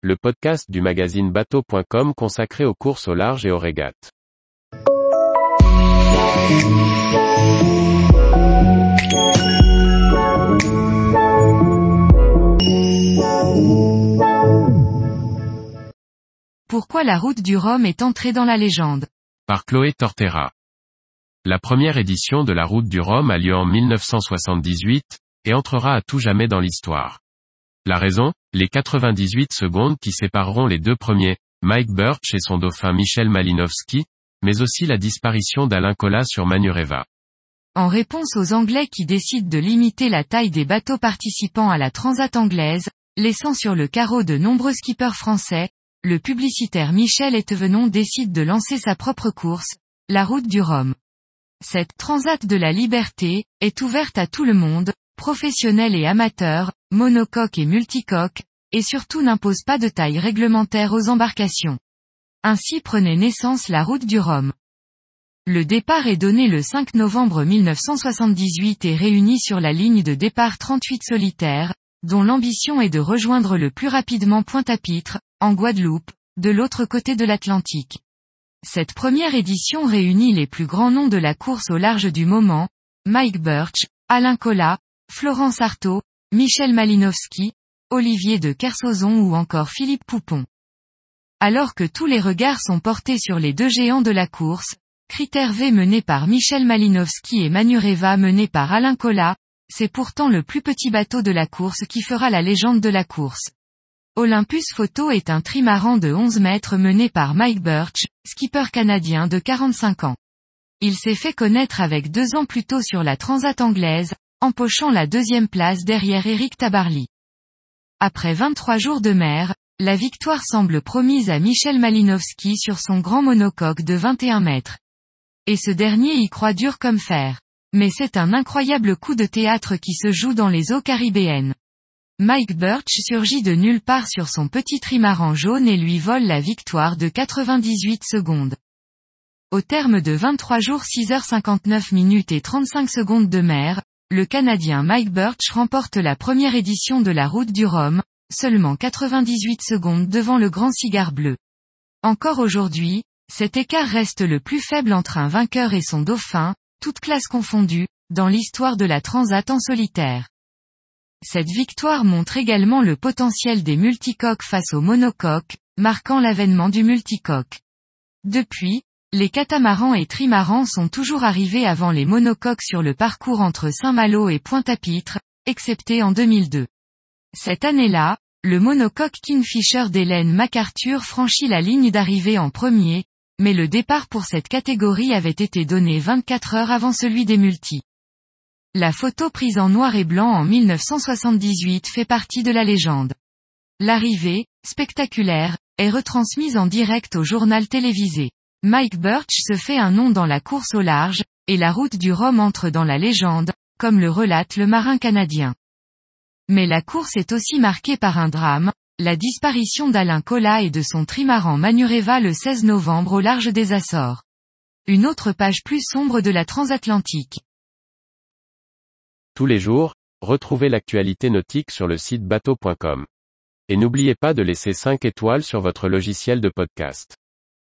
le podcast du magazine bateau.com consacré aux courses au large et aux régates. Pourquoi la route du Rhum est entrée dans la légende? Par Chloé Tortera. La première édition de la route du Rhum a lieu en 1978, et entrera à tout jamais dans l'histoire. La raison, les 98 secondes qui sépareront les deux premiers, Mike Birch et son dauphin Michel Malinowski, mais aussi la disparition d'Alain Colas sur Manureva. En réponse aux Anglais qui décident de limiter la taille des bateaux participant à la Transat anglaise, laissant sur le carreau de nombreux skippers français, le publicitaire Michel Etevenon décide de lancer sa propre course, la route du Rhum. Cette Transat de la Liberté, est ouverte à tout le monde, professionnels et amateurs, monocoque et multicoque, et surtout n'impose pas de taille réglementaire aux embarcations. Ainsi prenait naissance la route du Rhum. Le départ est donné le 5 novembre 1978 et réunit sur la ligne de départ 38 solitaires, dont l'ambition est de rejoindre le plus rapidement Pointe-à-Pitre, en Guadeloupe, de l'autre côté de l'Atlantique. Cette première édition réunit les plus grands noms de la course au large du moment, Mike Birch, Alain Collat, Florence Artaud, Michel Malinowski, Olivier de Kersozon ou encore Philippe Poupon. Alors que tous les regards sont portés sur les deux géants de la course, Critère V mené par Michel Malinowski et Manureva mené par Alain Collat, c'est pourtant le plus petit bateau de la course qui fera la légende de la course. Olympus Photo est un trimaran de 11 mètres mené par Mike Birch, skipper canadien de 45 ans. Il s'est fait connaître avec deux ans plus tôt sur la Transat anglaise, empochant la deuxième place derrière Eric Tabarly. Après 23 jours de mer, la victoire semble promise à Michel Malinowski sur son grand monocoque de 21 mètres. Et ce dernier y croit dur comme fer. Mais c'est un incroyable coup de théâtre qui se joue dans les eaux caribéennes. Mike Birch surgit de nulle part sur son petit trimaran jaune et lui vole la victoire de 98 secondes. Au terme de 23 jours 6h59 minutes et 35 secondes de mer, le Canadien Mike Birch remporte la première édition de la route du Rhum, seulement 98 secondes devant le grand cigare bleu. Encore aujourd'hui, cet écart reste le plus faible entre un vainqueur et son dauphin, toutes classes confondues, dans l'histoire de la Transat en solitaire. Cette victoire montre également le potentiel des multicoques face aux monocoques, marquant l'avènement du multicoque. Depuis, les catamarans et trimarans sont toujours arrivés avant les monocoques sur le parcours entre Saint-Malo et Pointe-à-Pitre, excepté en 2002. Cette année-là, le monocoque Kingfisher d'Hélène MacArthur franchit la ligne d'arrivée en premier, mais le départ pour cette catégorie avait été donné 24 heures avant celui des multis. La photo prise en noir et blanc en 1978 fait partie de la légende. L'arrivée, spectaculaire, est retransmise en direct au journal télévisé. Mike Birch se fait un nom dans la course au large, et la route du Rhum entre dans la légende, comme le relate le marin canadien. Mais la course est aussi marquée par un drame, la disparition d'Alain Collat et de son trimaran Manureva le 16 novembre au large des Açores. Une autre page plus sombre de la transatlantique. Tous les jours, retrouvez l'actualité nautique sur le site bateau.com. Et n'oubliez pas de laisser 5 étoiles sur votre logiciel de podcast.